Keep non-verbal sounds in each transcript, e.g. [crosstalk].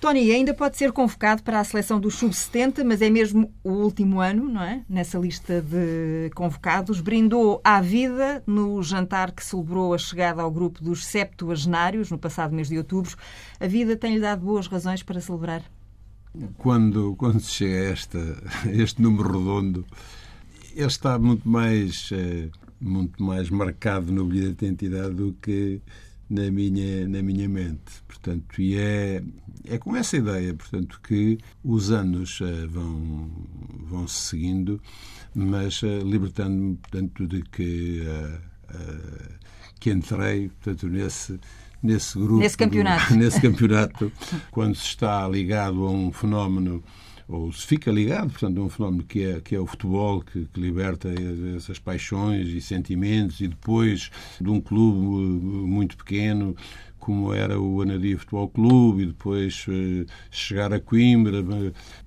Tony, ainda pode ser convocado para a seleção dos sub-70, mas é mesmo o último ano, não é? Nessa lista de convocados. Brindou à vida no jantar que celebrou a chegada ao grupo dos septuagenários no passado mês de outubro. A vida tem-lhe dado boas razões para celebrar? Quando, quando se chega a, esta, este número redondo, ele está muito mais, eh, muito mais marcado no bilhete de identidade do que na minha, na minha mente. Portanto, e é, é com essa ideia, portanto, que os anos uh, vão, vão se seguindo, mas uh, libertando-me, portanto, de que, uh, que entrei, portanto, nesse nesse grupo, nesse campeonato, [laughs] nesse campeonato quando se está ligado a um fenómeno ou se fica ligado, portanto, a um fenómeno que é, que é o futebol, que, que, liberta essas paixões e sentimentos, e depois de um clube muito pequeno, como era o Anadia Futebol Clube, e depois uh, chegar a Coimbra.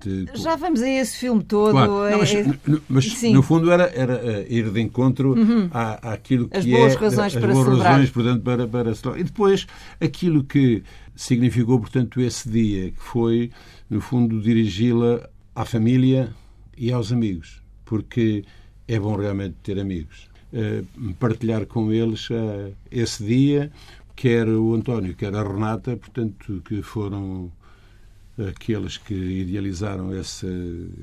De... Já vamos a esse filme todo. Claro. Não, mas, é... mas no fundo era, era ir de encontro uhum. à, àquilo que as boas é, razões as para boas celebrar. razões, portanto, para, para E depois aquilo que significou, portanto, esse dia, que foi no fundo, dirigi-la à família e aos amigos, porque é bom realmente ter amigos. Uh, partilhar com eles uh, esse dia, quer o António, quer a Renata, portanto, que foram aqueles que idealizaram essa,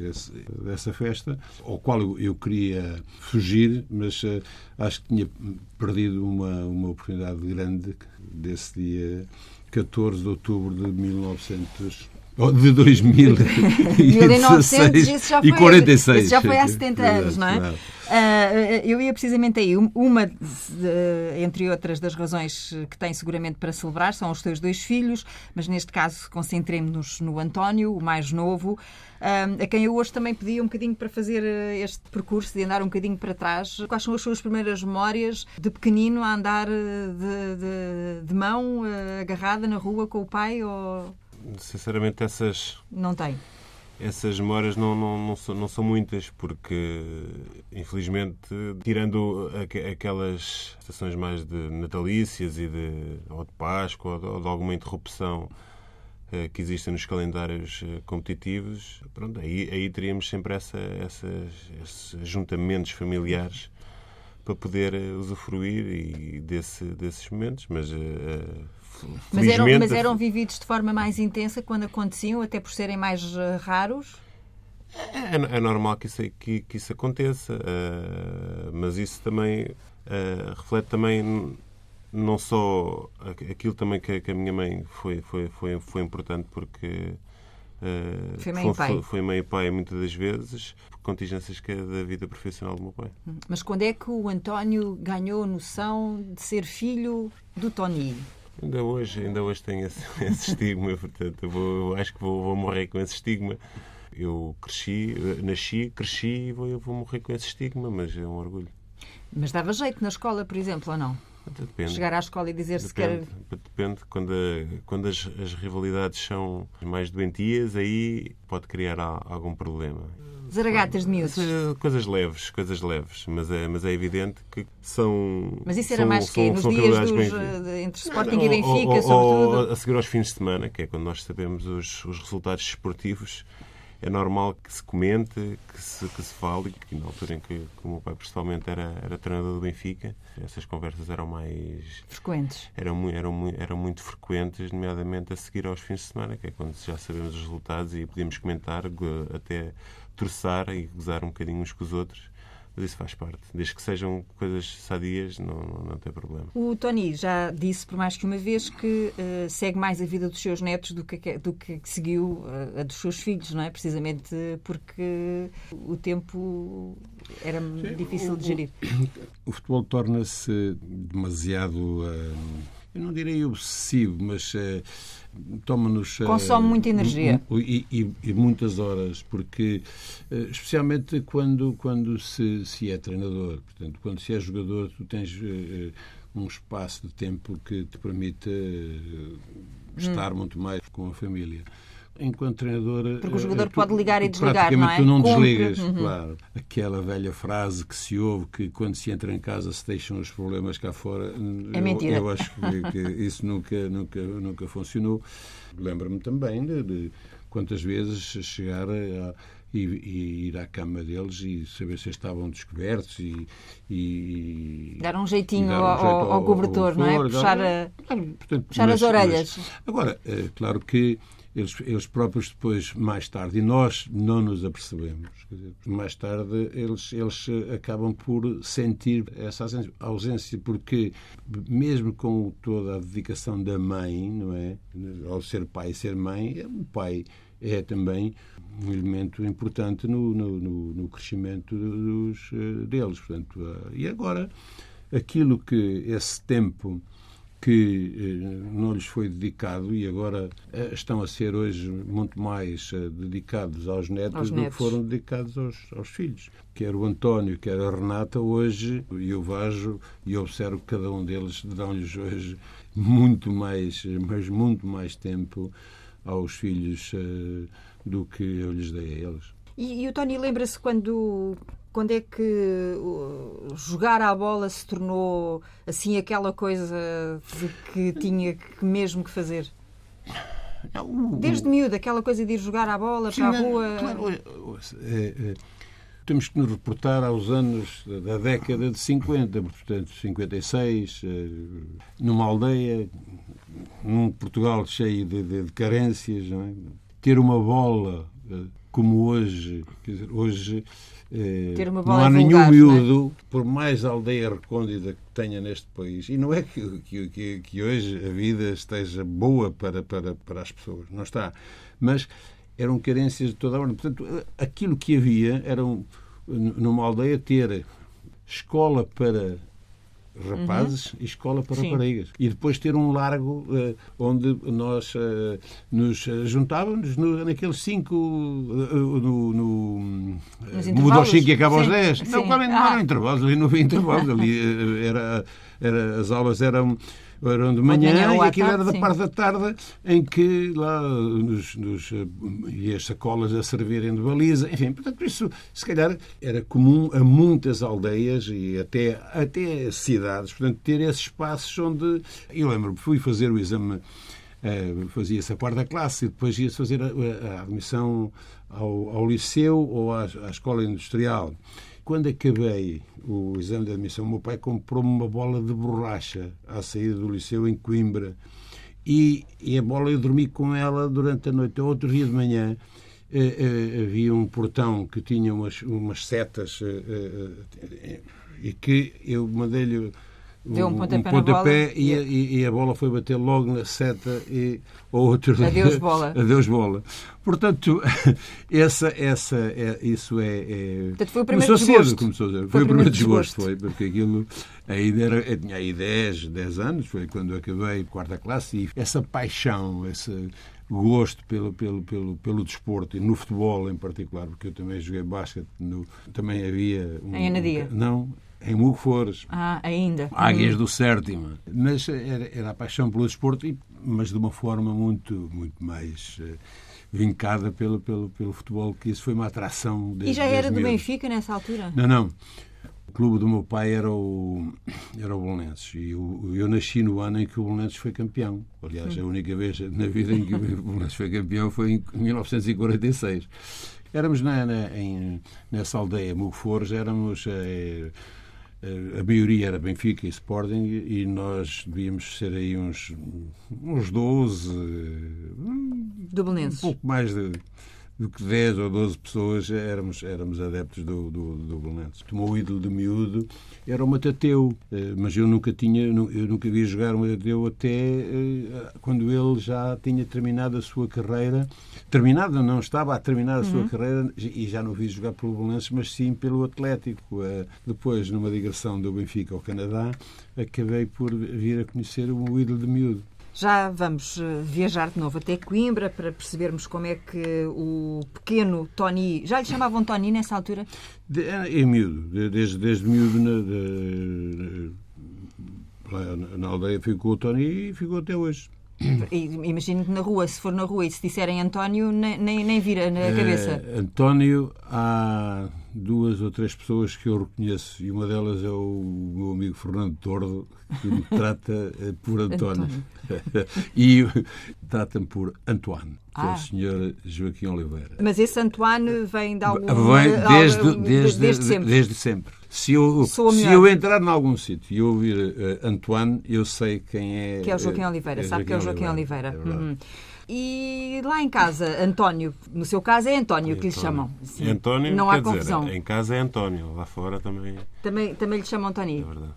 essa, essa festa, ao qual eu, queria fugir, mas uh, acho que tinha perdido uma, uma oportunidade grande desse dia 14 de outubro de 1900 de 2016 e [laughs] 46. Isso já foi há 70 anos, não é? Uh, eu ia precisamente aí. Uma, entre outras, das razões que tem seguramente para celebrar são os seus dois filhos, mas neste caso concentremos-nos no António, o mais novo, uh, a quem eu hoje também pedi um bocadinho para fazer este percurso, de andar um bocadinho para trás. Quais são as suas primeiras memórias de pequenino a andar de, de, de mão uh, agarrada na rua com o pai? Ou sinceramente, essas. Não tem. Essas memórias não, não, não, são, não são muitas, porque, infelizmente, tirando aquelas estações mais de natalícias e de, ou de Páscoa ou de, alguma interrupção eh, que existem nos calendários eh, competitivos, pronto, aí, aí teríamos sempre essa, essas, esses juntamentos familiares para poder eh, usufruir e desse, desses momentos, mas mas eram, mas eram vividos de forma mais intensa quando aconteciam, até por serem mais uh, raros? É, é, é, normal que isso, que, que isso aconteça, uh, mas isso também uh, reflete também não só aquilo também que, que, a minha mãe foi, foi, foi, foi importante porque Uh, foi mãe e pai. Foi mãe e pai muitas das vezes, por contingências que é da vida profissional do meu pai. Mas quando é que o António ganhou a noção de ser filho do Tony? Ainda hoje, ainda hoje tenho esse, [laughs] esse estigma, portanto, eu, vou, eu acho que vou, vou, morrer com esse estigma. Eu cresci, nasci, cresci e vou, vou morrer com esse estigma, mas é um orgulho. Mas dava jeito na escola, por exemplo, ou não? Depende. Chegar à escola e dizer se quer. Depende. Quando, quando as, as rivalidades são mais doentias, aí pode criar algum problema. Zaragatas de miúdos. Coisas leves, coisas leves. Mas é, mas é evidente que são. Mas isso era são, mais que nos dias dos, bem... entre Sporting e Benfica, ou, sobretudo? Ou a seguir aos fins de semana, que é quando nós sabemos os, os resultados esportivos é normal que se comente, que se, que se fale, que na altura em que, que o meu pai pessoalmente era, era treinador do Benfica, essas conversas eram mais... Frequentes. Eram, eram, eram muito frequentes, nomeadamente a seguir aos fins de semana, que é quando já sabemos os resultados e podemos comentar, até torçar e gozar um bocadinho uns com os outros mas isso faz parte. Desde que sejam coisas sadias, não, não, não, tem problema. O Tony já disse por mais que uma vez que uh, segue mais a vida dos seus netos do que, do que seguiu uh, a dos seus filhos, não é? Precisamente porque o tempo era Sim, difícil o, de gerir. O, [coughs] o futebol torna-se demasiado. Uh, eu não direi obsessivo, mas toma-nos. Consome uh, muita energia. E, e, e, muitas horas, porque, uh, especialmente quando, quando se, se é treinador, portanto, quando se é jogador, tu tens uh, um espaço de tempo que te permite estar hum. muito mais com a família. Enquanto treinador. Porque o jogador tu, pode ligar e desligar, não é? tu não desligas, uhum. claro. Aquela velha frase que se ouve que quando se entra em casa se deixam os problemas cá fora. É mentira. Eu, eu acho que, que, [laughs] isso nunca, nunca, nunca funcionou. Lembro-me também de, de, quantas vezes chegar a e, e, ir à cama deles e saber se estavam descobertos e, e dar um jeitinho dar um ao, ao, ao, cobertor, não é? Puxar, a, portanto, puxar mas, as orelhas. Mas, agora, é claro que eles, eles próprios depois, mais tarde, e nós não nos apercebemos, dizer, mais tarde eles, eles acabam por sentir essa ausência, porque mesmo com toda a dedicação da mãe, não é? Ao ser pai e ser mãe, o pai é também um elemento importante no, no, no crescimento dos, eh, deles. Portanto, uh, e agora, aquilo que esse tempo que uh, não lhes foi dedicado e agora uh, estão a ser hoje muito mais dedicados aos netos aos do netos. que foram dedicados aos, aos, filhos. Quer o António, quer a Renata, hoje, eu vejo e observo que cada um deles dão-lhes hoje muito mais, mas muito mais tempo aos filhos do que eu lhes dei a eles. E, e o Tony lembra-se quando, quando é que jogar à bola se tornou assim aquela coisa que tinha que mesmo que fazer? Desde miúdo, aquela coisa de ir jogar à bola Sim, para a rua. Claro, é, é, temos que nos reportar aos anos da década de 50, portanto, 56, é, numa aldeia, num Portugal cheio de, de, de carências, é? ter uma bola eh, como hoje, quer dizer, hoje eh, não há nenhum vulgar, é? miúdo, é? por mais aldeia recôndita que tenha neste país, e não é que, que, que, hoje a vida esteja boa para, para, para as pessoas, não está, mas eram carências de toda a ordem. Portanto, aquilo que havia era, um, numa aldeia, ter escola para rapazes uhum. e escola para Sim. raparigas. E depois ter um largo uh, onde nós uh, nos juntávamos no, naqueles cinco uh, no, no aos 5 e acaba aos 10. Não, claro, não ah. eram intervalos, ali não havia intervalos. ali era, era, as aulas eram eram de manhã, manhã e aquilo tarde, era da sim. parte da tarde em que lá nos, nos, e as sacolas a servirem de baliza, enfim, portanto isso se calhar era comum a muitas aldeias e até, até cidades, portanto ter esses espaços onde, eu lembro, fui fazer o exame Uh, fazia-se a quarta classe e depois ia-se fazer a, a admissão ao, ao, liceu ou à, à escola industrial quando acabei o exame de admissão, meu pai comprou-me uma bola de borracha à saída do liceu em Coimbra. E, e a bola eu dormi com ela durante a noite. Outro dia de manhã eh, eh, havia um portão que tinha umas, umas setas eh, eh, eh e que eu mandei-lhe Deu um pontapé, um pontapé e, a, e, a bola foi bater logo na seta e outro adeus bola. [laughs] adeus bola. Portanto, [laughs] essa, essa, é, isso é, é... Portanto, foi o primeiro começou desgosto. cedo, começou cedo. Foi, foi o primeiro desgosto, desgosto, foi, porque aquilo ainda era, eu tinha aí 10, 10 anos, foi quando acabei quarta classe e essa paixão, esse gosto pelo, pelo, pelo, pelo desporto e no futebol em particular, porque eu também joguei basquete, no, também havia... Um, em Anadia? Um, não, em Mugfores. Ah, ainda. Águias do Sétimo. Mas era, era, a paixão pelo desporto, mas de uma forma muito, muito mais uh, vincada pelo, pelo, pelo futebol, que isso foi uma atração. Desde, e já era do Benfica nessa altura? Não, não. O clube do meu pai era o, era o Bolonenses. E eu, eu nasci no ano em que o Bolonenses foi campeão. Aliás, hum. a única vez na vida em que o [laughs] Bolonenses foi campeão foi em 1946. Éramos na, na, em, nessa aldeia, Mugfores, éramos. Eh, a maioria era Benfica e Sporting e nós devíamos ser aí uns, uns 12, um pouco mais de do que 10 ou 12 pessoas éramos, éramos adeptos do, do, do Belenenses. O ídolo de miúdo era o Matateu, eh, mas eu nunca tinha, eu nunca vi jogar o Matateu até eh, quando ele já tinha terminado a sua carreira. Terminada, não estava a terminar a sua uhum. carreira e já não vi jogar pelo Belenenses, mas sim pelo Atlético. Eh, depois, numa digressão do Benfica ao Canadá, acabei por vir a conhecer o ídolo de miúdo. Já vamos eh, viajar de novo até Coimbra para percebermos como é que o pequeno Tony. Já lhe chamavam Tony nessa altura? De, é, é miúdo, desde, desde miúdo na, de, na aldeia ficou o Tony e ficou até hoje. Imagino que na rua, se for na rua e se disserem António, nem, nem, nem vira na cabeça. Uh, António, há duas ou três pessoas que eu reconheço e uma delas é o meu amigo Fernando Tordo, que me [laughs] trata eh, por António. [laughs] E trata-me por Antoine, que ah. é o ah. senhor Joaquim Oliveira. Mas esse Antoine vem de algum... Vem desde, algum, desde, desde, sempre. Desde sempre. Se eu, se eu entrar em algum sítio e ouvir uh, Antoine, eu sei quem é. Que é o Joaquim Oliveira, é sabe Joaquim que é o Joaquim Oliveira. Oliveira. É. E lá em casa, António, no seu caso é António que lhe chamam. Sim. António, não há confusão. Dizer, em casa é António, lá fora também. Também, também lhe chamam António. É verdade.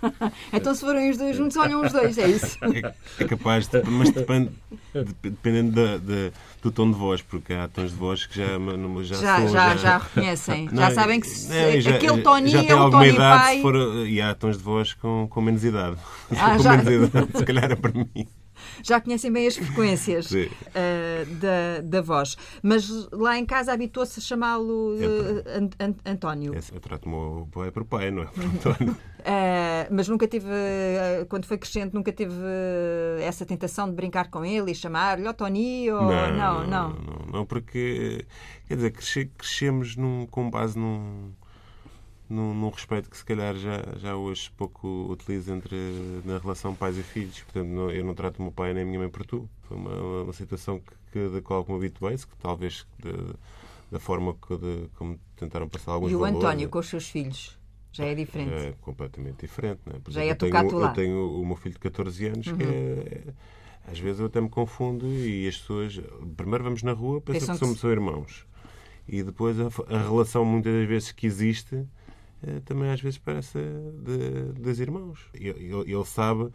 [laughs] então se forem os dois juntos, olham os dois, é isso? [laughs] É, é capaz, de, mas depende, dependendo da, da, do tom de voz, porque há tons de voz que já já já, já, já, já reconhecem, não, já sabem que se, já, aquele Tony já é o Tony idade, pai. For, e há tons de voz com, com menos idade. [laughs] Ah, com menos idade, se calhar é para mim já conhecem bem as frequências uh, da, da voz. Mas lá em casa habituou-se a chamá-lo uh, An António. eu trato o meu pai por pai, não é por [laughs] António. Uh, mas nunca teve, quando foi crescendo, nunca teve essa tentação de brincar com ele e chamar-lhe oh, Tony ou... Não não, não, não, não. porque, quer dizer, crescemos num, com base num num, num, respeito que se calhar já, já hoje pouco utilizo entre, na relação pais e filhos. Portanto, não, eu não trato o meu pai nem a minha mãe por tu. Foi uma, uma situação que, que, da qual me habituei, que talvez de, da forma que, de, como tentaram passar alguns E o valores, António com os seus filhos? Já é diferente? É completamente diferente. Não é? Já é tocar eu tenho, eu tenho o meu filho de 14 anos uhum. que é, às vezes eu até me confundo e as pessoas. Primeiro vamos na rua, pensam, pensam que somos que... irmãos. E depois a, a relação, muitas das vezes, que existe também às vezes parece de, dos irmãos. Ele, ele, sabe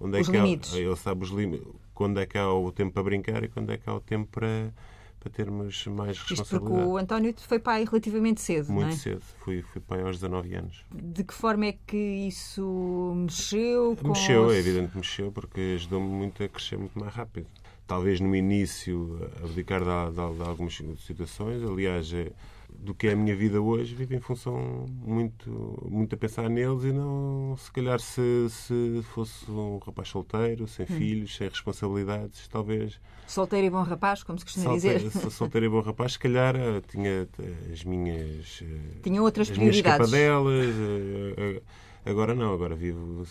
onde é os que limites. há, ele sabe os limites, quando é que há o tempo para brincar e quando é que há o tempo para, para termos mais responsabilidade. Isto porque o António foi pai relativamente cedo, Muito não é? cedo. Fui, fui pai aos 19 anos. De que forma é que isso mexeu? Com mexeu, os... é evidente que mexeu, porque ajudou-me muito a crescer muito mais rápido. Talvez no início abdicar de, de, de algumas situações. Aliás, é, do que é a minha vida hoje, vivo em função muito, muito a pensar neles e não, se calhar, se, se fosse um rapaz solteiro, sem hum. filhos, sem responsabilidades, talvez. Solteiro e bom rapaz, como se costuma solteiro, dizer. Solteiro e bom rapaz, se calhar eh, tinha eh, as minhas. Eh, tinha outras as prioridades. Minhas Agora não, agora vivo.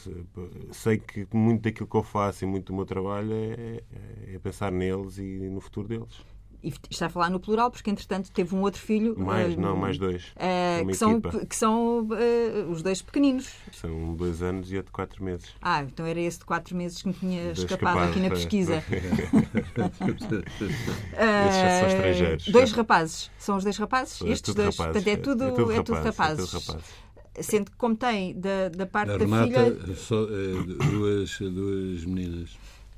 Sei que muito daquilo que eu faço e muito do meu trabalho é, é, é pensar neles e no futuro deles e está a falar no plural, porque entretanto teve um outro filho. Mais, uh, não, mais dois. Uh, que, são, que são uh, os dois pequeninos. São dois anos e outro de quatro meses. Ah, então era esse de quatro meses que me tinha escapado aqui na pesquisa. [laughs] Esses já são estrangeiros. Dois rapazes. São os dois rapazes? É Estes dois. Rapazes. Portanto, é tudo, é tudo, é tudo rapazes. É tudo rapazes sendo que como tem da, da parte da, da Renata, filha só, duas, duas meninas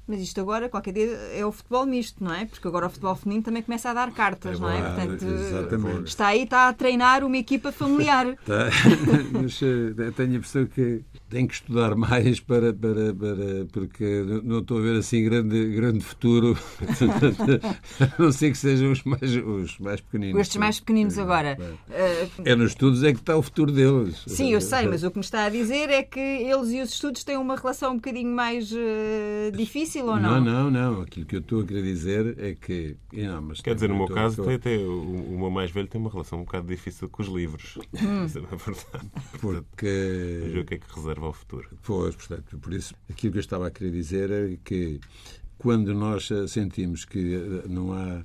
mas isto agora, qualquer dia, é o futebol misto, não é? Porque agora o futebol feminino também começa a dar cartas, é não é? Portanto, exatamente. está aí, está a treinar uma equipa familiar. [laughs] Tá. [laughs] Mas eh, tenho a impressão que tenho que estudar mais para, para, para porque não estou a ver assim grande, grande futuro, [laughs] a não ser que sejam os mais, os mais pequeninos. Estes mais pequeninos agora. É. é nos estudos é que está o futuro deles. Sim, eu sei, mas o que me está a dizer é que eles e os estudos têm uma relação um bocadinho mais uh, difícil ou não? Não, não, não. Aquilo que eu estou a querer dizer é que. Não, mas Quer dizer, no meu caso, tem, tem, o, o meu mais velho tem uma relação um bocado difícil com os livros. Hum. Isso é verdade. Porque. Veja o que é que reserva ao futuro. Pois, portanto, por isso, aquilo que eu estava a querer dizer é que quando nós sentimos que eh, não há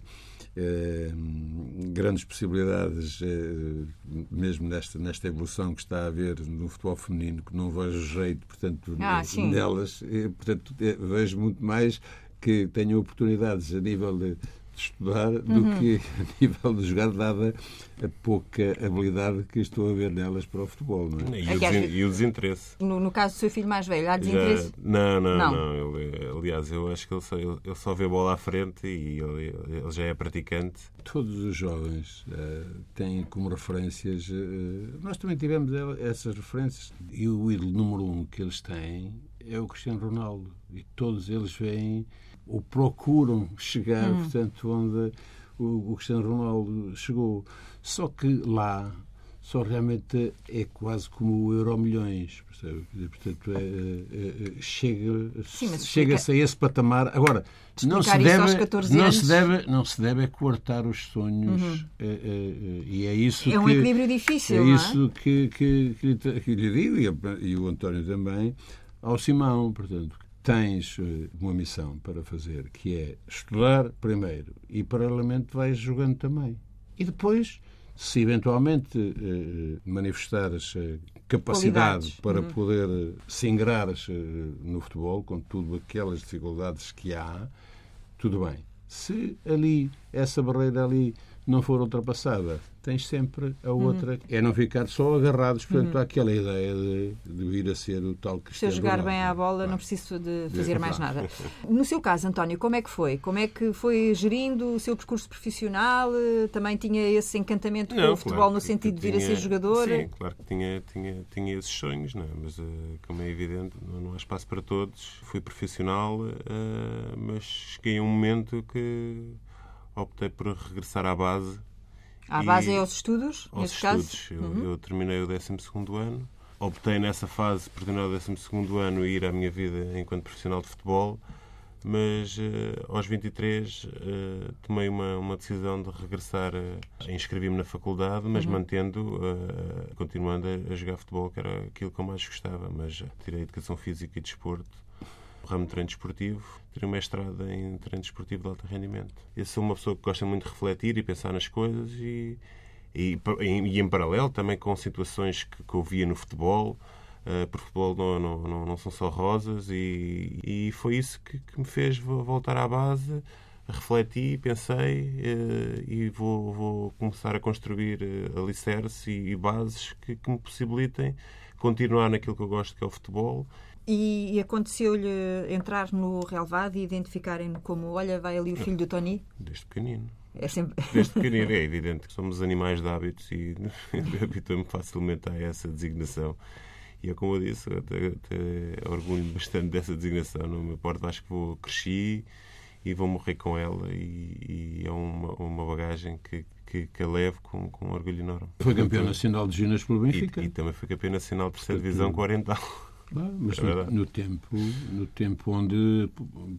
grandes possibilidades, eh, mesmo nesta, nesta evolução que está a haver no futebol feminino, que não vejo jeito, portanto, ah, nelas, eh, portanto, eh, vejo muito mais que tenham oportunidades a nível de de estudar uhum. do que [laughs] a nível de jogar, dada a pouca habilidade que estou a ver nelas para o futebol. Não é? E, é o, des e o desinteresse. No, no, caso do seu filho mais velho, há desinteresse? Já, não, não, não. não. Ele, aliás, eu acho que ele só, ele, ele só vê bola à frente e ele, ele já é praticante. Todos os jovens uh, têm como referências. Uh, nós também tivemos essas referências. E o ídolo número um que eles têm é o Cristiano Ronaldo. E todos eles veem ou procuram chegar, hum. portanto, onde o, o Cristiano Ronaldo chegou. Só que lá só realmente é quase como o Euro Milhões. Percebe? Portanto, é, é, é, chega, chega-se a esse patamar. Agora, não se, deve, não, se deve, não se deve é coartar os sonhos uhum. é, é, e é isso É um que, equilíbrio difícil, É isso que, que, que, que lhe digo, e, e o António também, ao Simão. Portanto, tens eh, uma missão para fazer, que é estudar primeiro e, paralelamente, vais jogando também. E depois se eventualmente eh, manifestares eh, capacidade Qualidades. para uhum. poder eh, se ingrares eh, no futebol, com tudo aquelas dificuldades que há, tudo bem. Se ali, essa barreira ali não for ultrapassada, tens sempre a uhum. outra. Uhum. É não ficar só agarrados, portanto, uhum. àquela ideia de, de vir a ser o tal Cristiano Se eu jogar bem à bola, não preciso de fazer mais nada. [laughs] No seu caso, António, como é que foi? Como é que foi gerindo o seu percurso profissional? Também tinha esse encantamento não, com o futebol claro, no sentido de vir tinha, a ser jogador? Sim, claro que tinha, tinha, tinha esses sonhos, não é? mas, uh, como é evidente, não, há espaço para todos. Fui profissional, uh, mas cheguei a um momento que optei por regressar à base. À base é aos estudos, aos estudos. Eu, uhum. eu terminei o 12 ano. Optei nessa fase, por terminar o 12 ano, ir à minha vida enquanto profissional de futebol, mas uh, aos 23 uh, eh, tomei uma, uma decisão de regressar, uh, inscrevi-me na faculdade, mas uhum. mantendo, continuando a, a jogar futebol, que era aquilo que eu mais gostava. Mas tirei Educação Física e Desporto ramo de treino desportivo, tirei um mestrado em treino desportivo de alto rendimento. Eu sou uma pessoa que gosta muito de refletir e pensar nas coisas e, e, e em paralelo também com situações que, que eu via no futebol, Uh, porque futebol não, não, não, não, são só rosas e, e foi isso que, que, me fez voltar à base, refleti, pensei uh, e vou, vou, começar a construir uh, alicerces e, e bases que, que, me possibilitem continuar naquilo que eu gosto, que é o futebol, e, aconteceu-lhe entrar no relevado e identificarem-no como, olha, vai ali o filho do Tony? Desde pequenino. É sempre... Desde pequenino, é evidente que somos animais de hábitos e [laughs] habituamos facilmente a essa designação. E é como eu disse, até, até orgulho bastante dessa designação. Não me importa, acho que vou cresci e vou morrer com ela e, e é uma, uma bagagem que, que, que a levo com, com um orgulho enorme. Foi campeão nacional de Ginas pelo Benfica. E, e, também foi campeão nacional de terceira divisão com o Oriental. Mas no, no, tempo, no tempo onde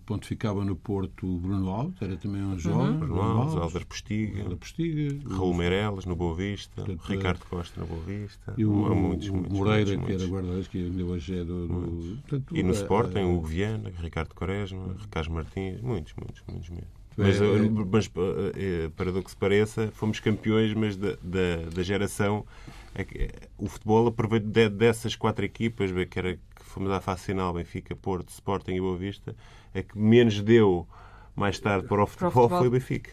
pontificava no Porto o Bruno Alves, era também um jovem. Uhum. Bruno Alves, Alder Postiga, Postiga Raul Meireles, no Boa Vista, Portanto, Ricardo Costa, no Boa Vista. E o, muitos, o muitos, Moreira, muitos, que era guarda-redes, que ainda hoje é do. do portanto, e no Sporting, o Hugo Viana, Ricardo Quaresma, Ricardo Martins, muitos, muitos, muitos mesmo. Mas, é, é. mas é, para do que se pareça, fomos campeões, mas da, da, da geração o futebol aproveitou dessas quatro equipas, que era que fomos à fase final, Benfica, Porto, Sporting e Boa Vista, é que menos deu mais tarde para o futebol, para o futebol. foi o Benfica.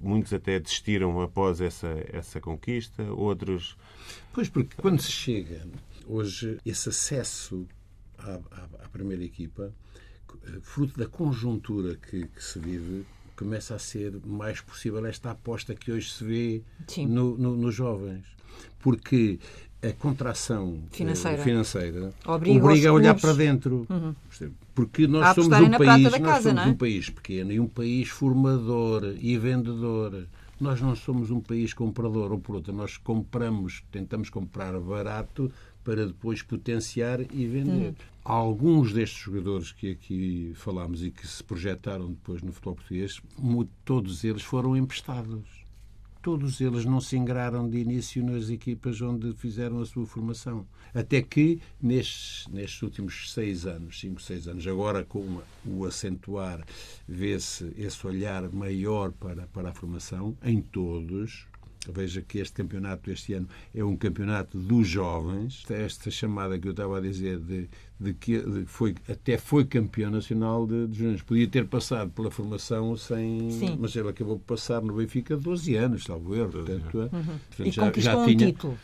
Muitos até desistiram após essa, essa conquista, outros. Pois, porque quando se chega hoje, esse acesso à, à, à primeira equipa, fruto da conjuntura que, que se vive, começa a ser mais possível esta aposta que hoje se vê no, no, nos jovens. Porque a contração eh, financeira, financeira obriga, obriga a olhar para dentro. Uhum. Porque nós somos um país, nós casa, somos é? um país pequeno e um país formador e vendedor. Nós não somos um país comprador ou por outra, nós compramos, tentamos comprar barato para depois potenciar e vender. Uhum. Alguns destes jogadores que aqui falámos e que se projetaram depois no futebol português, todos eles foram emprestados todos eles não se ingraram de início nas equipas onde fizeram a sua formação. Até que, nestes, nestes últimos seis anos, cinco, seis anos, agora com o acentuar, vê-se esse olhar maior para, para a formação, em todos, Veja que este campeonato este ano é um campeonato dos jovens. Esta chamada que eu estava a dizer de, de que de, foi, até foi campeão nacional de, de jovens. Podia ter passado pela formação sem. Sim. Mas ele acabou por passar no Benfica 12 anos, erro. Portanto, uhum. portanto, e já, conquistou já tinha, um título.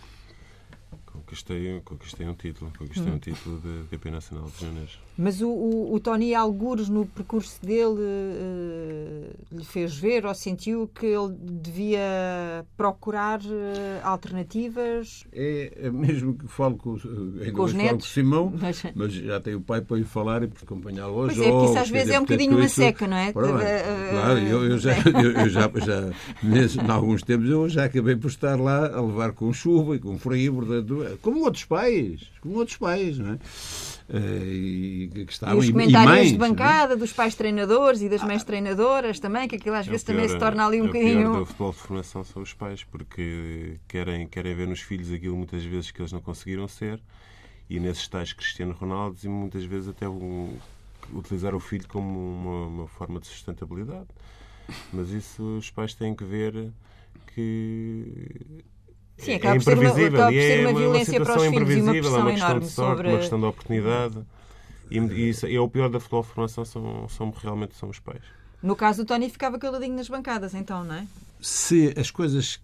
Conquistei, conquistei um título. Conquistei hum. um título de campeão nacional de juniores. Mas o, o, o, Tony Algures, no percurso dele, uh, lhe fez ver ou sentiu que ele devia procurar uh, alternativas? É, é, mesmo que falo com, ainda com os netos, falo com o Simão, mas... mas... já tem o pai para lhe falar e para acompanhá-lo aos pois é, isso às vezes é um bocadinho uma seca, não é? Claro, eu, eu já, [laughs] eu, eu já, já nesse, em alguns tempos, eu já acabei por estar lá a levar com chuva e com frio, portanto, como outros pais, como outros pais, não é? Uh, que estavam, e os comentários e mães, de é? bancada é? dos pais treinadores e das mães ah, treinadoras também, que aquilo às é vezes pior, também se torna ali um é bocadinho. O do futebol de formação são os pais, porque querem, querem ver nos filhos aquilo muitas vezes que eles não conseguiram ser e nesses tais Cristiano Ronaldo e muitas vezes até um, utilizar o filho como uma, uma forma de sustentabilidade. Mas isso os pais têm que ver que Sim, acaba é imprevisível. Por ser uma, e é uma, violência para os filhos e uma pressão é uma questão de sorte, sobre... uma questão de oportunidade. E, e, isso, e é o pior da futebol formação são, são realmente são os pais. No caso do Tony ficava caladinho nas bancadas, então, não é? Se as coisas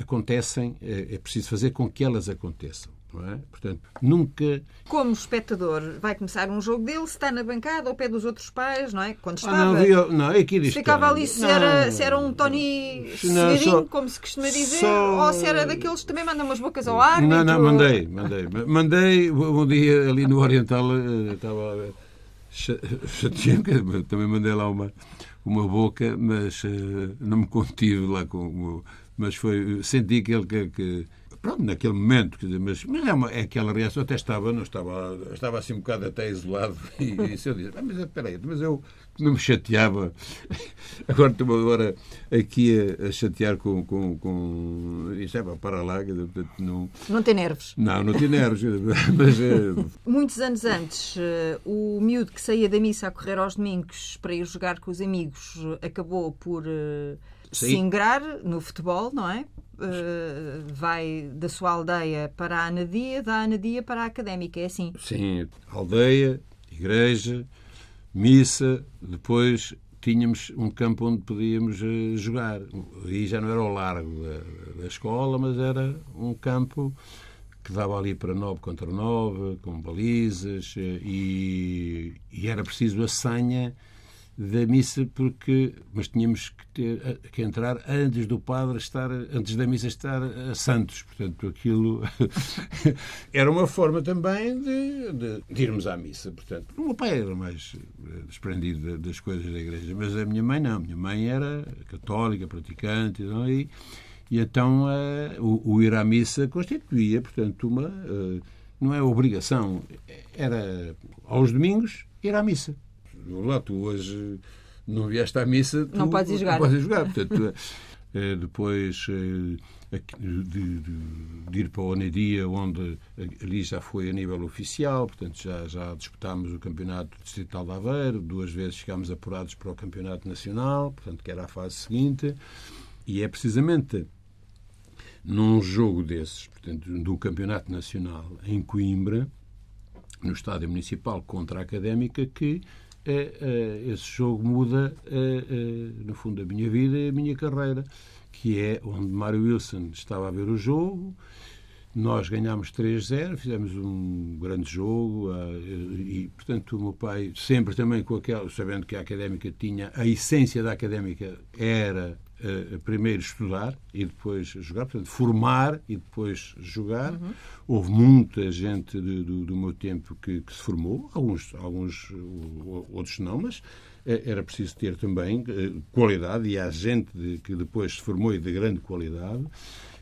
acontecem, é, é preciso fazer com que elas aconteçam. É? Portanto, nunca. Como espectador, vai começar um jogo dele, se está na bancada ao pé dos outros pais, não é? Quando estava. Ah, não, via, não, é que ficava ali se, não, era, se era um Tony não, como se costuma dizer, só... ou se era daqueles que também mandam umas bocas ao ar. Não, não, mandei, mandei. Mandei um dia ali no Oriental, eh, estava chateado, também mandei lá uma, uma boca, mas uh, não me contive lá com. Mas foi. Senti que ele que pronto, naquele momento, dizer, mas, mas é, uma, é aquela reação, até estava, não estava, estava assim um bocado até isolado, [laughs] e, e eu disse, ah, mas espera aí, mas eu não me chateava, [laughs] agora estou agora aqui a, a chatear com, com, com, isso é para lá, portanto, não... Não tem nervos. Não, não tem nervos, [laughs] mas... É... Muitos anos antes, eh, o miúdo que saía da missa a correr aos domingos para ir jogar com os amigos acabou por... Uh, se ingrar no futebol, não é? Uh, vai da sua aldeia para a Anadia, da Anadia para a Académica, é assim? Sim, aldeia, igreja, missa, depois tínhamos um campo onde podíamos uh, jogar. E já não era ao largo da, da, escola, mas era um campo que dava ali para 9 contra 9, com balizas, uh, e, e era preciso a senha da missa porque mas tínhamos que, ter, que entrar antes do padre estar antes da missa estar a Santos. Portanto aquilo [laughs] era uma forma também de, de, de, irmos à missa portanto. O meu pai era mais eh, desprendido das coisas da igreja mas a minha mãe não. A minha mãe era católica praticante não? e e então uh, o, o, ir à missa constituía portanto uma uh, não é obrigação. Era aos domingos ir à missa lá, tu hoje não vieste à missa, tu não podes ir jogar. Não podes jogar. Portanto, é, depois é, de, de, ir para o Onedia, onde ali já foi a nível oficial, portanto já, já disputámos o campeonato distrital de Aveiro, duas vezes chegámos apurados para o campeonato nacional, portanto que era a fase seguinte, e é precisamente num jogo desses, portanto, do campeonato nacional em Coimbra, no estádio municipal contra a Académica, que é, é, esse jogo muda, é, no fundo, a minha vida e a minha carreira, que é onde Mário Wilson estava a ver o jogo, nós ganhámos 3-0, fizemos um grande jogo uh, e, portanto, o meu pai, sempre também com aquela, sabendo que a académica tinha, a essência da académica era primeiro estudar e depois jogar, portanto, formar e depois jogar. Uhum. Houve muita gente de, do, do, meu tempo que, que, se formou, alguns, alguns outros não, mas eh, era preciso ter também qualidade e há gente de, que depois se formou e de grande qualidade.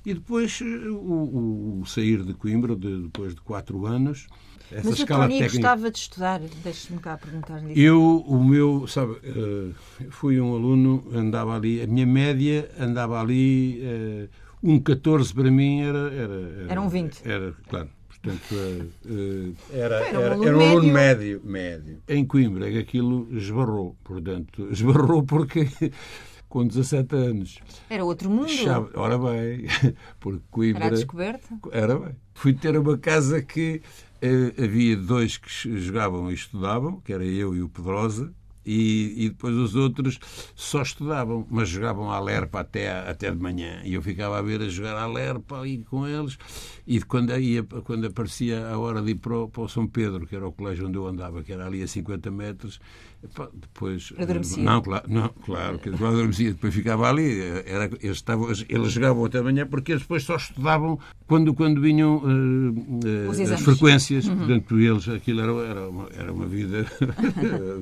E depois eh, o, o sair de Coimbra, de, depois de quatro anos, essa Mas escala o Tony técnica... gostava de estudar, deixe-me cá perguntar-lhe Eu, o meu, sabe, uh, fui um aluno, andava ali, a minha média andava ali, uh, um 14 para mim era... Era, era, era um 20. Era, claro. Portanto, uh, era, era, era, um aluno médio. médio. Em Coimbra, aquilo esbarrou, portanto, [laughs] esbarrou porque com 17 anos. Era outro mundo. Chave, ora bem, [laughs] porque Coimbra... Era descoberta? Era bem. Fui ter uma casa que eh, havia dois que jogavam e estudavam, que era eu e o Pedrosa, E, e, depois os outros só estudavam, mas jogavam à lerpa até, até de manhã. E eu ficava a ver a jogar à lerpa e com eles. E quando, ia, quando aparecia a hora de ir para o, para o São Pedro, que era o colégio onde eu andava, que era ali a 50 metros, depois. Adormecia. Não, claro, não, claro que adormecia, depois ficava ali. Era, eles, estavam, eles jogavam até de manhã porque eles depois só estudavam quando, quando vinham uh, uh, as frequências. Uhum. Portanto, eles, aquilo era, era, uma, era uma vida [laughs]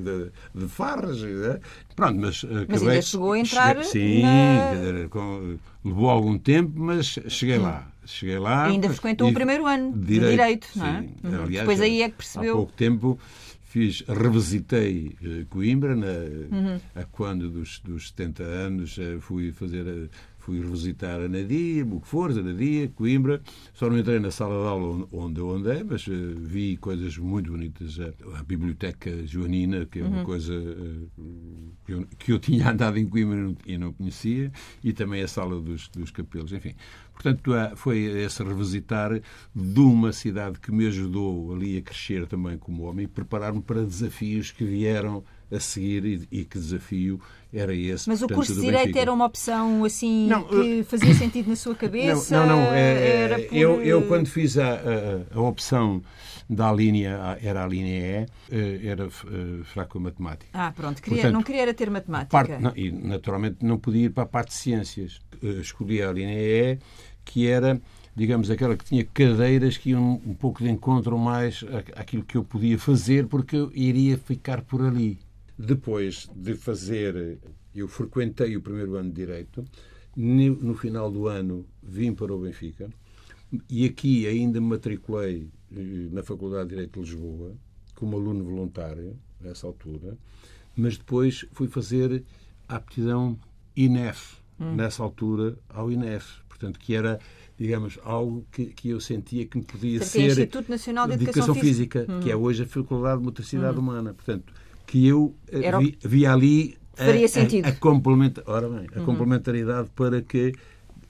de, de farras. Né? Pronto, mas. Mas ainda chegou a entrar. Cheguei, sim, na... dizer, com, levou algum tempo, mas cheguei lá. Cheguei lá. E ainda frequentou e, o primeiro ano de Direito, direito não é? Sim. Uhum. Aliás, Depois aí é que percebeu. Há pouco tempo fiz, revisitei Coimbra, na, uhum. a quando dos, dos 70 anos fui fazer fui revisitar a Nadia, for, a Nadia, Coimbra. Só não entrei na sala de aula onde eu andei, mas uh, vi coisas muito bonitas. A, a Biblioteca Joanina, que é uma uhum. coisa uh, que, eu, que, eu, tinha andado em Coimbra e não conhecia, e também a sala dos, dos capelos, enfim. Portanto, foi esse revisitar de uma cidade que me ajudou ali a crescer também como homem e preparar-me para desafios que vieram a seguir e, e que desafio era esse. Mas o curso de Direito era uma opção assim não, que fazia sentido na sua cabeça? Não, não, não é, por... eu, eu quando fiz a, a, a, opção da linha, era a linha E, eh, era uh, fraco em matemática. Ah, pronto, queria, Portanto, não queria era ter matemática. Parte, não, e naturalmente não podia ir para a parte de ciências. Escolhi a linha E, que era digamos, aquela que tinha cadeiras que iam um pouco de encontro mais àquilo que eu podia fazer, porque eu iria ficar por ali. Depois de fazer, eu frequentei o primeiro ano de Direito, no final do ano vim para o Benfica e aqui ainda me matriculei eh, na Faculdade de Direito de Lisboa como aluno voluntário, nessa altura, mas depois fui fazer a aptidão INEF, hum. nessa altura, ao INEF. Portanto, que era, digamos, algo que, que eu sentia que me podia ser... Instituto Nacional de Educação, Educação Física, Física hum. que é hoje a Faculdade de Motricidade hum. Humana. Portanto, que eu eh, Era... vi, vi, ali Faria a, sentido. A, a, complementa, ora bem, a uhum. complementaridade para que,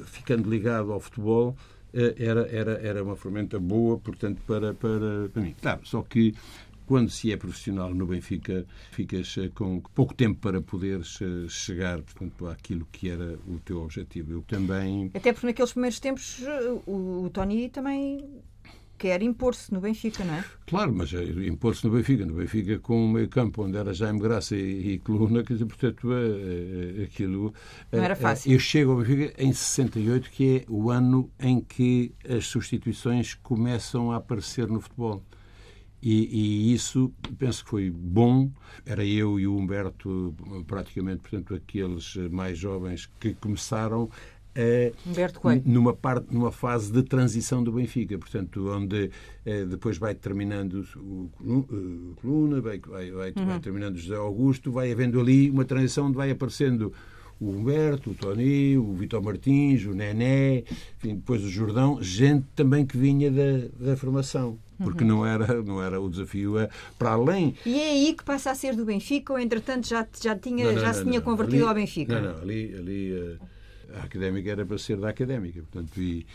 ficando ligado ao futebol, eh, era, era, era uma ferramenta boa, portanto, para, para, para mim. Claro, só que quando se é profissional no Benfica, ficas eh, com pouco tempo para poderes chegar, portanto, àquilo que era o teu objetivo. Eu também... Até porque naqueles primeiros tempos o, o Tony também quer impor-se no Benfica, não é? Claro, mas é impor-se no Benfica, no Benfica com o meio campo onde era Jaime Graça e, e Coluna, quer dizer, portanto, é, é, aquilo... Não era fácil. Eu chego ao Benfica em 68, que é o ano em que as substituições começam a aparecer no futebol. E, e, isso penso que foi bom. Era eu e o Humberto, praticamente, portanto, aqueles mais jovens que começaram é, numa, parte, numa fase de transição do Benfica, portanto, onde é, depois vai terminando o, o Coluna, vai, vai, vai, uhum. vai terminando o José Augusto, vai havendo ali uma transição onde vai aparecendo o Humberto, o Tony, o Vitor Martins, o Nené, enfim, depois o Jordão, gente também que vinha da, da formação. Porque uhum. não, era, não era o desafio é para além. E é aí que passa a ser do Benfica ou entretanto já, já, tinha, não, não, já não, se tinha convertido ali, ao Benfica? Não, não, ali, ali uh, a académica era para ser da académica, portanto, e,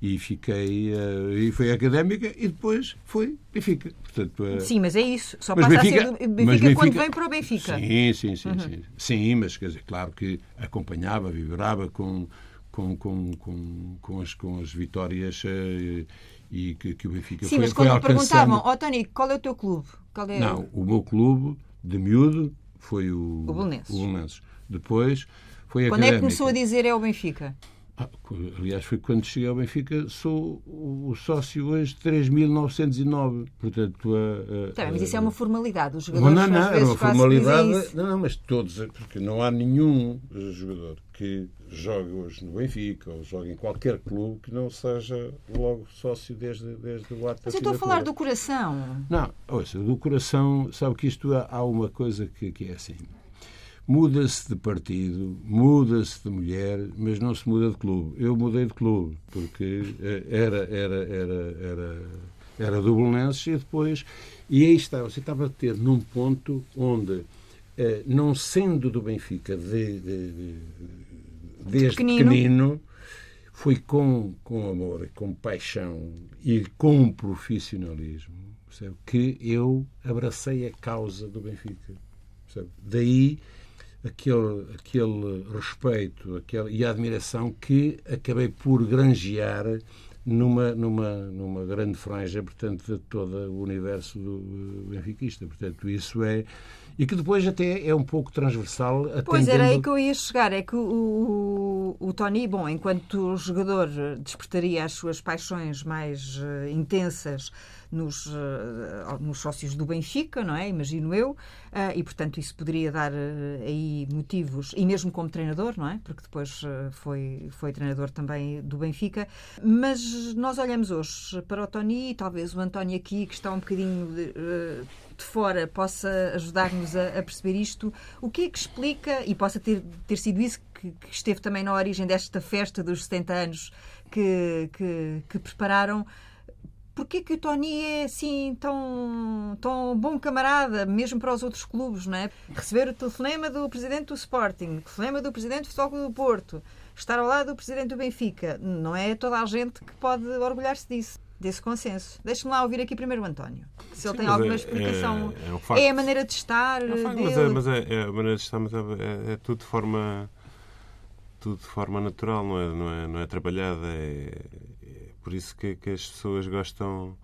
e fiquei uh, e foi académica e depois foi Benfica. Portanto, uh, sim, mas é isso. Só passa Benfica, a ser Benfica, Benfica, quando vem para o Benfica. Sim, sim, sim, uhum. sim. Sim, mas quer dizer, claro que acompanhava, vibrava com com, com, com, com, as, com as vitórias uh, e que, que, o Benfica Sim, foi, mas quando foi perguntavam, ó oh, Tony, qual é o teu clube? Qual é Não, o meu clube de miúdo foi o. O Belenenses. Depois foi Quando académica. é que começou a dizer é o Benfica? Ah, aliás, foi quando cheguei ao Benfica, sou o sócio hoje 3.909. Portanto, a, a, tá, mas isso é uma formalidade. Os jogadores não, não, é uma formalidade. Não, não, mas todos, porque não há nenhum jogador que jogue hoje no Benfica ou jogue em qualquer clube que não seja logo sócio desde, desde o ato Mas eu estou a falar do coração. Não, ouça, do coração, sabe que isto há, há uma coisa que, que é assim. Muda-se de partido, muda-se de mulher, mas não se muda de clube. Eu mudei de clube, porque eh, era, era, era, era, era do Belenenses e depois... E aí está, você estava a ter num ponto onde, eh, não sendo do Benfica de, de, de, desde pequenino, pequenino foi com, com amor, com paixão e com profissionalismo que eu abracei a causa do Benfica. Daí aquele, aquele respeito aquele, e a admiração que acabei por granjear numa, numa, numa grande franja, portanto, de todo o universo do benfiquista. Portanto, isso é... E que depois até é um pouco transversal. Atendendo... Pois, era aí que eu ia chegar. É que o, o, o Tony, bom, enquanto jogador, despertaria as suas paixões mais uh, intensas nos, uh, nos sócios do Benfica, não é? Imagino eu. Uh, e, portanto, isso poderia dar aí motivos, e mesmo como treinador, não é? Porque depois foi, foi treinador também do Benfica. Mas nós olhamos hoje para o Tony, e talvez o António aqui, que está um bocadinho de, de fora, possa ajudar-nos a, a, perceber isto. O que é que explica, e possa ter, ter sido isso que, que esteve também na origem desta festa dos 70 anos que, que, que prepararam, porquê que o Tony é assim tão, tão bom camarada, mesmo para os outros clubes, não é? Receber o telefonema do presidente do Sporting, o telefonema do presidente do Futebol do Porto, estar ao lado do presidente do Benfica, não é toda a gente que pode orgulhar-se disso. Desse consenso. Deixe-me lá ouvir aqui primeiro o António. Se Sim, ele tem alguma é, explicação. É, é, um é, a maneira de estar. É um facto, mas, é, mas é, é, a maneira de estar, mas é, é tudo de forma tudo de forma natural, não é, não é, não é trabalhada. É, por isso que, que as pessoas gostam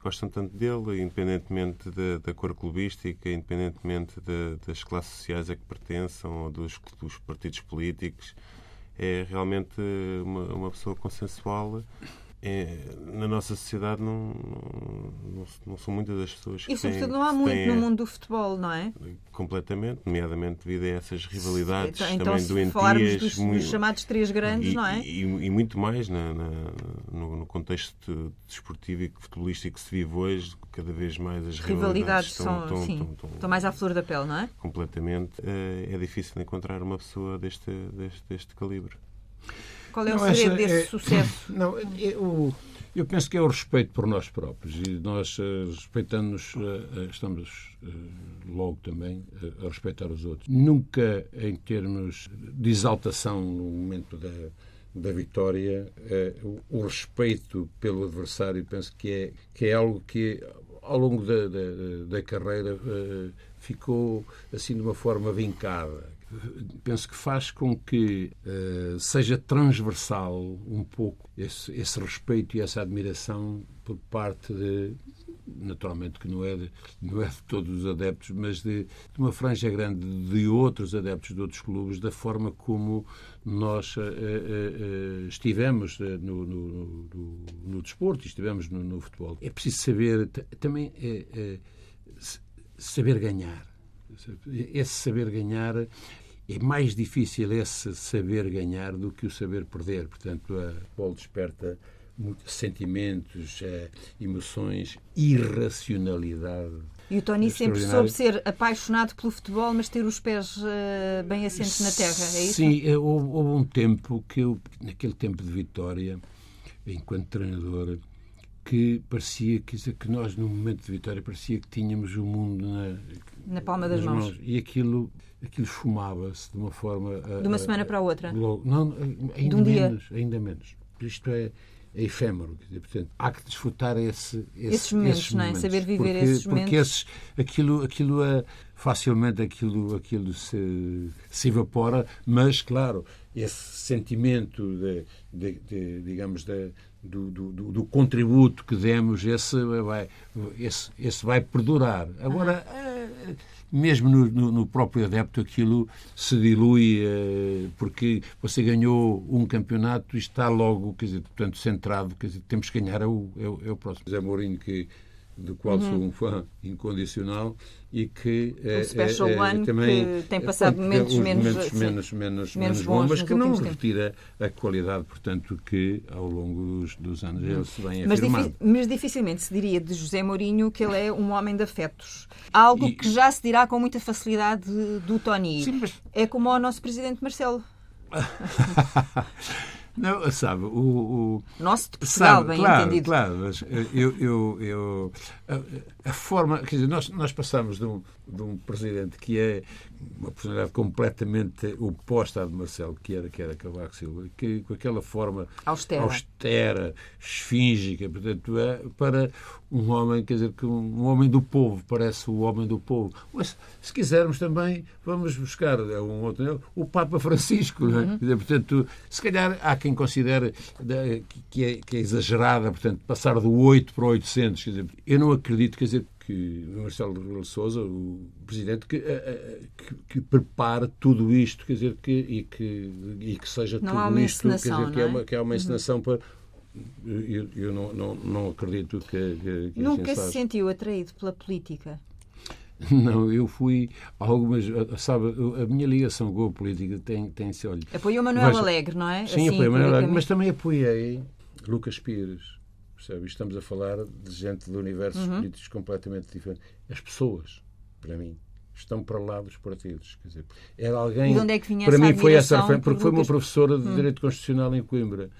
gostam tanto dele, independentemente da, da cor clubística, independentemente de, das classes sociais a que pertençam ou dos, dos partidos políticos. É realmente uma, uma pessoa consensual é, na nossa sociedade não, não, não, são muitas as pessoas que E sobretudo não há muito no mundo do futebol, não é? Completamente, nomeadamente devido a essas rivalidades então, também então, doentias. Dos, muito, dos chamados três grandes, e, não é? E, e muito mais na, na, no, no, contexto desportivo e futebolístico que se vive hoje, cada vez mais as rivalidades, rivalidades estão, são, estão, sim, estão, estão, mais à flor da pele, não é? Completamente. É, é difícil encontrar uma pessoa deste, deste, deste calibre. Qual é o não, segredo desse é, sucesso? [coughs] Não, é, eu, eu penso que é o respeito por nós próprios e nós, uh, respeitando-nos, uh, estamos uh, logo também a respeitar os outros. Nunca em termos de exaltação no momento da, da vitória, o, o, respeito pelo adversário, penso que é, que é algo que ao longo da, da, da carreira ficou assim de uma forma vincada penso que faz com que uh, seja transversal um pouco esse, esse, respeito e essa admiração por parte de naturalmente que não é de, não é de todos os adeptos, mas de, de, uma franja grande de outros adeptos de outros clubes, da forma como nós uh, uh, estivemos no, no, no, no, desporto, estivemos no, no, futebol. É preciso saber também saber ganhar. Esse saber ganhar é mais difícil esse saber ganhar do que o saber perder. Portanto, a bola desperta sentimentos, eh, emoções, irracionalidade. E o Tony sempre soube ser apaixonado pelo futebol, mas ter os pés uh, bem assentes na terra, é isso? Sim, eh, houve, houve, um tempo que eu, naquele tempo de vitória, enquanto treinador, que parecia que, que nós, no momento de vitória, parecia que tínhamos o mundo na, na palma das mãos. mãos. E aquilo, aquilo esfumava-se de uma forma. De uma semana para a outra? Logo. Não, ainda um menos. Dia. Ainda menos. Isto é, é efêmero. Dizer, portanto, há que desfrutar esse, esse, esses momentos, esses não é? Saber viver porque, esses momentos. Porque esses, aquilo, aquilo é, facilmente aquilo, aquilo se, se evapora, mas, claro, esse sentimento de, de, de digamos, de, do, do, do, contributo que demos, esse vai, esse, esse vai perdurar. Agora, eh, mesmo no, no, no, próprio adepto, aquilo se dilui, eh, porque você ganhou um campeonato e está logo, quer dizer, portanto, centrado, quer dizer, temos que ganhar, é o, é o, é o próximo. José Mourinho, que do qual uhum. sou um fã incondicional e que é, é, One também que tem passado momentos, menos, momentos menos, menos, menos, bons, mas que não retira a qualidade, portanto, que ao longo dos, dos anos ele se vem mas, difi mas dificilmente se diria de José Mourinho que ele é um homem de afetos. Algo e... que já se dirá com muita facilidade do Tony. Sim, mas... É como ao nosso presidente Marcelo. [laughs] Não, sabe, o... o Nosso de Portugal, sabe, bem claro, entendido. Claro, mas eu... eu, eu a, forma... Quer dizer, nós, nós passamos de um, de um presidente que é uma personalidade completamente oposta à de Marcelo, que era, que era Cavaco Silva, que com aquela forma austera, austera esfíngica, portanto, é para um homem, quer dizer, que um, um homem do povo, parece o homem do povo. Mas, se quisermos também, vamos buscar é um outro, o Papa Francisco, é? Uhum. Dizer, portanto, se calhar há quem considere que é, que é exagerada, portanto, passar do 8 para 800, quer dizer, eu não acredito, dizer, que Marcelo Rebelo Sousa, o presidente, que, eh, eh, que, que, prepare tudo isto, quer dizer, que, e, que, e que seja não tudo isto, quer dizer, que é, uma, que é uma uhum. encenação uhum. para. Eu, eu não, não, não acredito que. que, que Nunca se sentiu atraído pela política? [laughs] Não, eu fui algumas. Sabe, a minha ligação com a política tem, tem se olha. Apoiou Manuel mas, Alegre, não é? Sim, assim, apoiei Manuel Alegre, mas também apoiei Lucas Pires. Percebe? Estamos a falar de gente de universos uhum. políticos completamente diferentes. As pessoas, para mim, estão para lá dos partidos. Quer dizer, era alguém. E de onde é que vinha para essa mim foi essa referência, porque foi uma professora de hum. Direito Constitucional em Coimbra.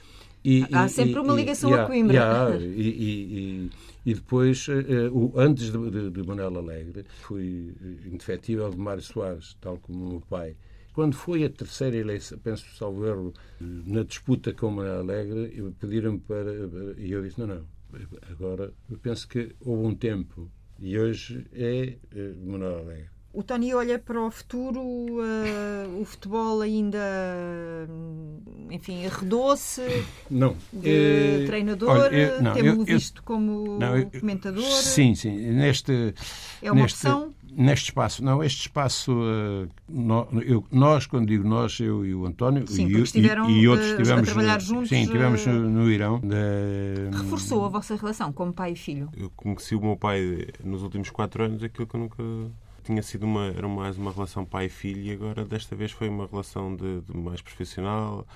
E, Há e, sempre uma ligação a Coimbra. [laughs] E, e, depois, uh, o, antes de, de, de Manuel Alegre, fui indefetível de Mário Soares, tal como o meu pai. Quando foi a terceira eleição, penso, salvo erro, na disputa com Manuel Alegre, pediram-me para, E eu disse: não, não, agora eu penso que houve um tempo, e hoje é, é Manuel Alegre. O Tony olha para o futuro, uh, o futebol ainda, enfim, arredou-se não, de é, treinador, olha, temos visto como não, eu, comentador. Sim, sim. Neste, é uma neste, opção? Neste espaço. Não, este espaço, uh, eu, nós, quando digo nós, eu e o António sim, e, estiveram, e, e outros estivemos a trabalhar juntos. Sim, estivemos no, no Irão. De... Reforçou a vossa relação como pai e filho? Eu conheci o meu pai nos últimos quatro anos, aquilo que eu nunca tinha sido uma, era mais uma relação pai-filho e agora desta vez foi uma relação de, de mais profissional.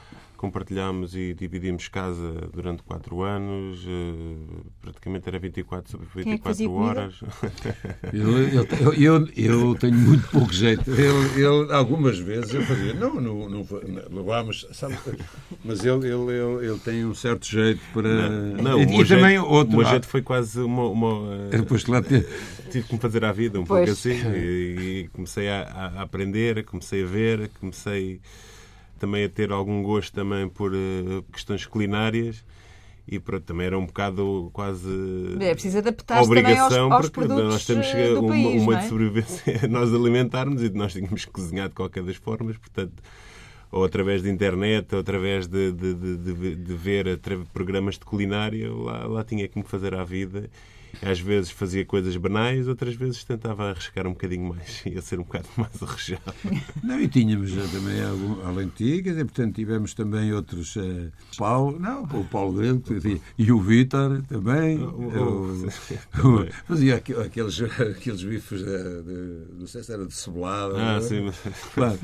Compartilhámos e dividimos casa durante quatro anos, uh, praticamente era 24 sobre 24 é horas. [laughs] Eu, eu, eu, eu, tenho muito pouco jeito. Ele, ele, algumas vezes eu fazia, não, não, não, não levámos, sabe? Mas ele, ele, ele, ele, tem um certo jeito para. Não, não e, e também outro. O meu jeito foi quase uma. uma depois lá ter tive que me fazer à vida um pois. pouco assim e, e comecei a, a, aprender, comecei a ver, comecei também a ter algum gosto também por uh, questões culinárias e pronto, também era um bocado quase é preciso adaptar obrigação aos, aos porque nós temos eh, uma, país, uma é? de sobrevivência nós alimentarmos e nós tínhamos que cozinhar de qualquer das formas, portanto ou através de internet, ou através de, de, de, de ver programas de culinária, lá, lá tinha que me fazer à vida às vezes fazia coisas banais, outras vezes tentava arriscar um bocadinho mais, [laughs] ia ser um bocado mais arrejado. Não, e tínhamos também, além de ti, quer dizer, portanto, tivemos também outros, uh, Paulo, não, o Paulo Grego, e o Vítor também, oh, oh, [laughs] [laughs] fazia aqueles, aqueles bifes, de, de, não sei se era de cebolada. Ah, sim, mas... Claro.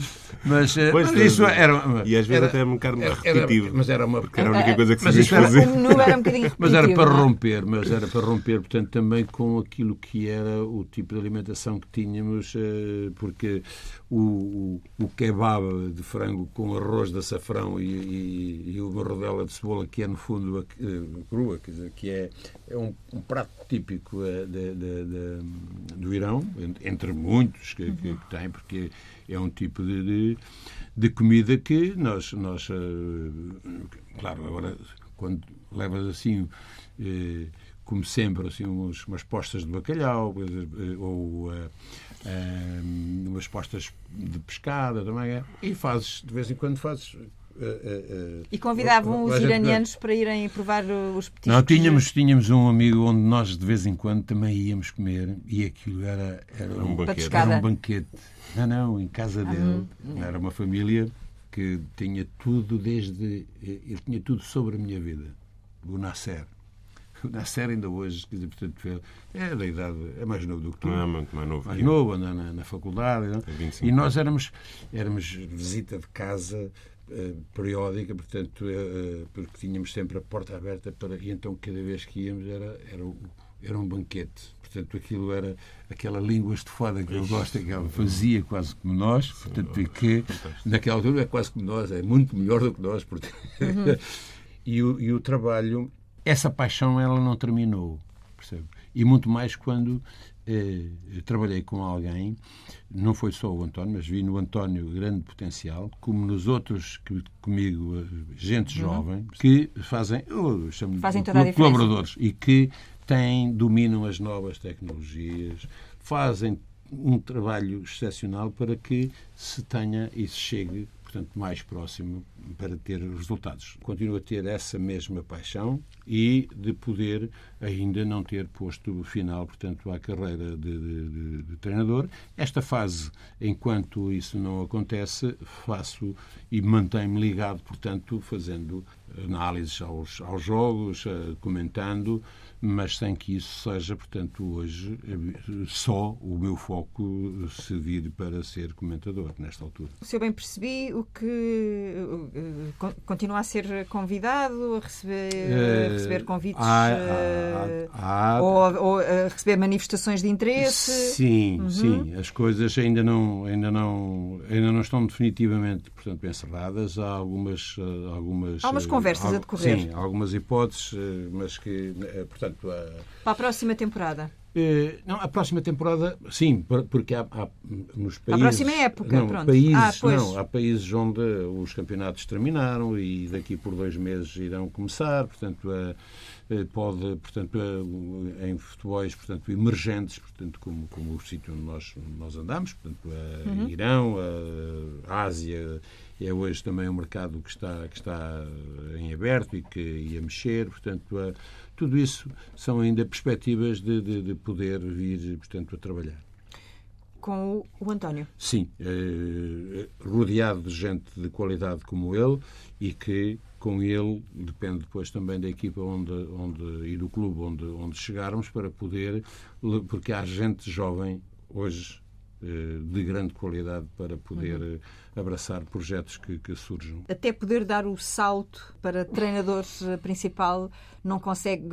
Mas, eh, pois, mas isso era... E às vezes era, até um bocado repetitivo. mas era uma... Porque era a única coisa que se mas fazer. Era, um bocadinho mas era para é? romper, mas era para romper, portanto, também com aquilo que era o tipo de alimentação que tínhamos, eh, porque o, o, kebab de frango com arroz de açafrão e, e, e uma rodela de cebola, que é no fundo a, eh, crua, quer dizer, que é, é um, um prato típico eh, de, de, de, do Irão, entre muitos que, que, que, tem, porque é um tipo de, de, comida que nós, nós claro, agora quando levas assim como sempre, assim, umas, umas postas de bacalhau eh, ou uh, uh, umas postas de pescada também. É. E fazes, de vez em quando fazes. Uh, e convidavam os iranianos para irem provar os petiscos? Não, tínhamos, tínhamos um amigo onde nós de vez em quando também íamos comer e aquilo era, era, um, banquete. Era um banquete. Não, não, em casa dele. Uhum. Era uma família que tinha tudo desde. Ele tinha tudo sobre a minha vida. O Nasser [laughs] na série ainda hoje, quer dizer, portanto, é da idade, é mais novo do que tu. Não é muito mais novo. Mais novo, anda na, na faculdade. E nós éramos, éramos visita de casa uh, periódica, portanto, uh, porque tínhamos sempre a porta aberta para. E então, cada vez que íamos, era, era, era um banquete. Portanto, aquilo era aquela língua estufada que eu gosto, que ela fazia quase como nós, portanto, que naquela altura é quase como nós, é muito melhor do que nós. Portanto. Uhum. [laughs] e, o, e o trabalho essa paixão ela não terminou, percebe? E muito mais quando eh, trabalhei com alguém, não foi só o António, mas vi no António grande potencial, como nos outros que comigo, eh, gente uhum. jovem, que fazem, eu chamo fazem toda a colaboradores e que têm, dominam as novas tecnologias, fazem um trabalho excepcional para que se tenha e se chegue portanto, mais próximo para ter resultados. Continuo a ter essa mesma paixão e de poder ainda não ter posto final, portanto, à carreira de, de, de treinador. Esta fase, enquanto isso não acontece, faço e mantenho-me ligado, portanto, fazendo análises aos, aos jogos, eh, comentando, mas sem que isso seja, portanto, hoje só o meu foco se vir para ser comentador nesta altura. Se eu bem percebi, o que continua a ser convidado a receber, a eh, receber convites há, há, há, ou, ou, a receber manifestações de interesse? Sim, uhum. sim. As coisas ainda não, ainda não, ainda não estão definitivamente, portanto, encerradas. Há algumas, algumas, há umas conversas a decorrer. Sim, algumas hipóteses, mas que, portanto Portanto, a... Para a próxima temporada? Eh, não, a próxima temporada, sim, porque há, há nos países. A próxima época, não, pronto. Países, ah, não, há países onde os campeonatos terminaram e daqui por dois meses irão começar, portanto, pode, portanto, em futebols, portanto, emergentes, portanto, como, como o sítio onde nós, nós andamos, portanto, a uhum. Irão, a Ásia, é hoje também um mercado que está, que está em aberto e que ia mexer, portanto, a, tudo isso são ainda perspectivas de, de, de poder vir, portanto, a trabalhar com o António. Sim, eh, rodeado de gente de qualidade como ele e que com ele depende depois também da equipa onde, onde e do clube onde, onde chegarmos para poder, porque há gente jovem hoje eh, de grande qualidade para poder uhum. Eh, abraçar projetos que, que, surjam. Até poder dar o salto para treinador eh, principal, não consegue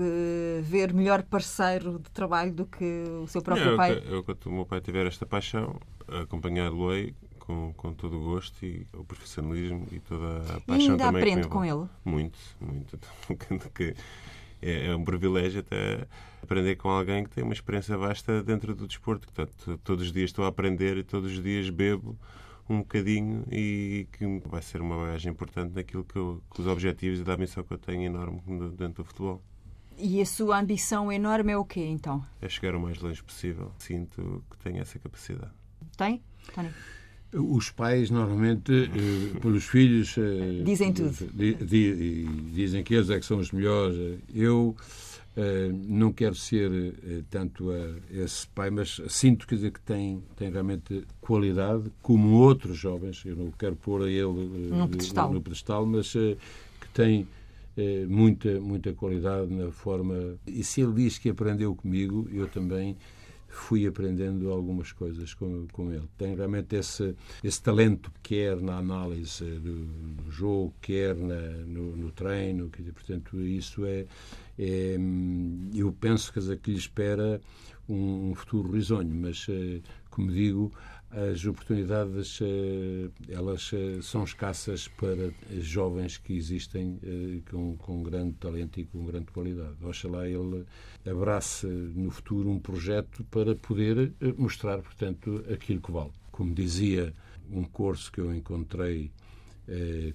ver melhor parceiro de trabalho do que o seu próprio eu, pai? Eu, quando o meu pai tiver esta paixão, acompanhar-lo-ei com, com todo o gosto e o profissionalismo e toda a paixão e ainda também. aprende com ele? Muito, muito. [laughs] é, é um privilégio até aprender com alguém que tem uma experiência vasta dentro do desporto. Portanto, todos os dias estou a aprender e todos os dias bebo um bocadinho e que vai ser uma bagagem importante naquilo que, eu, que os objetivos e da missão que eu tenho enorme dentro do futebol. E a sua ambição enorme é o quê, então? É chegar o mais longe possível. Sinto que tenho essa capacidade. Tem, Tony? Os pais, normalmente, eh, pelos filhos... Eh, dizem tudo. Di, di, dizem que eles é que são os melhores. Eu eh, não quero ser tanto esse pai, mas sinto quer dizer, que tem, tem realmente qualidade, como outros jovens. Eu não quero pôr a ele no pedestal, no pedestal mas que tem muita, muita qualidade na forma. E se ele diz que aprendeu comigo, eu também fui aprendendo algumas coisas com, com ele. Tem realmente esse, esse talento, quer na análise do, do jogo, quer na, no, no, treino. Que, portanto, isso é, é, Eu penso quer dizer, que lhe espera um, um futuro risonho, mas, eh, como digo, as oportunidades eh, elas eh, são escassas para jovens que existem eh, com, com grande talento e com grande qualidade. Oxalá ele abrace no futuro um projeto para poder mostrar, portanto, aquilo que vale. Como dizia um curso que eu encontrei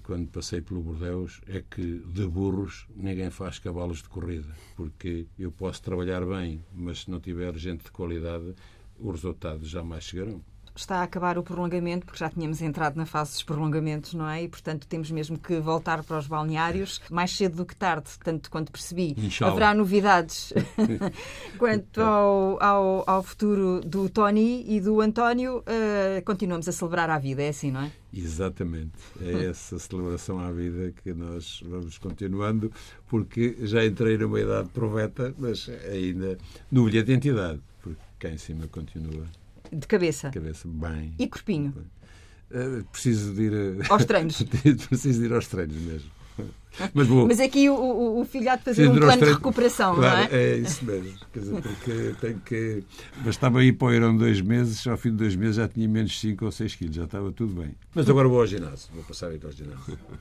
quando passei pelo Bordeus é que de burros ninguém faz cavalos de corrida, porque eu posso trabalhar bem, mas se não tiver gente de qualidade, os resultados jamais chegarão está a acabar o prolongamento, porque já tínhamos entrado na fase dos prolongamentos, não é? E, portanto, temos mesmo que voltar para os balneários mais cedo do que tarde, tanto quanto percebi. Inshallah. Haverá novidades [laughs] quanto ao, ao, ao, futuro do Tony e do António. Uh, continuamos a celebrar a vida, é assim, não é? Exatamente. É [laughs] essa celebração à vida que nós vamos continuando, porque já entrei numa idade proveta, mas ainda no bilhete de identidade, cá em cima continua de cabeça. De cabeça, bem. E corpinho? Uh, preciso de ir a... aos treinos. [laughs] preciso de ir aos treinos mesmo. Mas, vou... Mas aqui o, o, o filho há de fazer um plano treinos... de recuperação, claro, não é? É isso mesmo. Quer dizer, porque tenho que. Bastava ir para o Irão dois meses, ao fim de dois meses já tinha menos 5 ou 6 quilos, já estava tudo bem. Mas agora vou ao ginásio, vou passar a ir ao ginásio.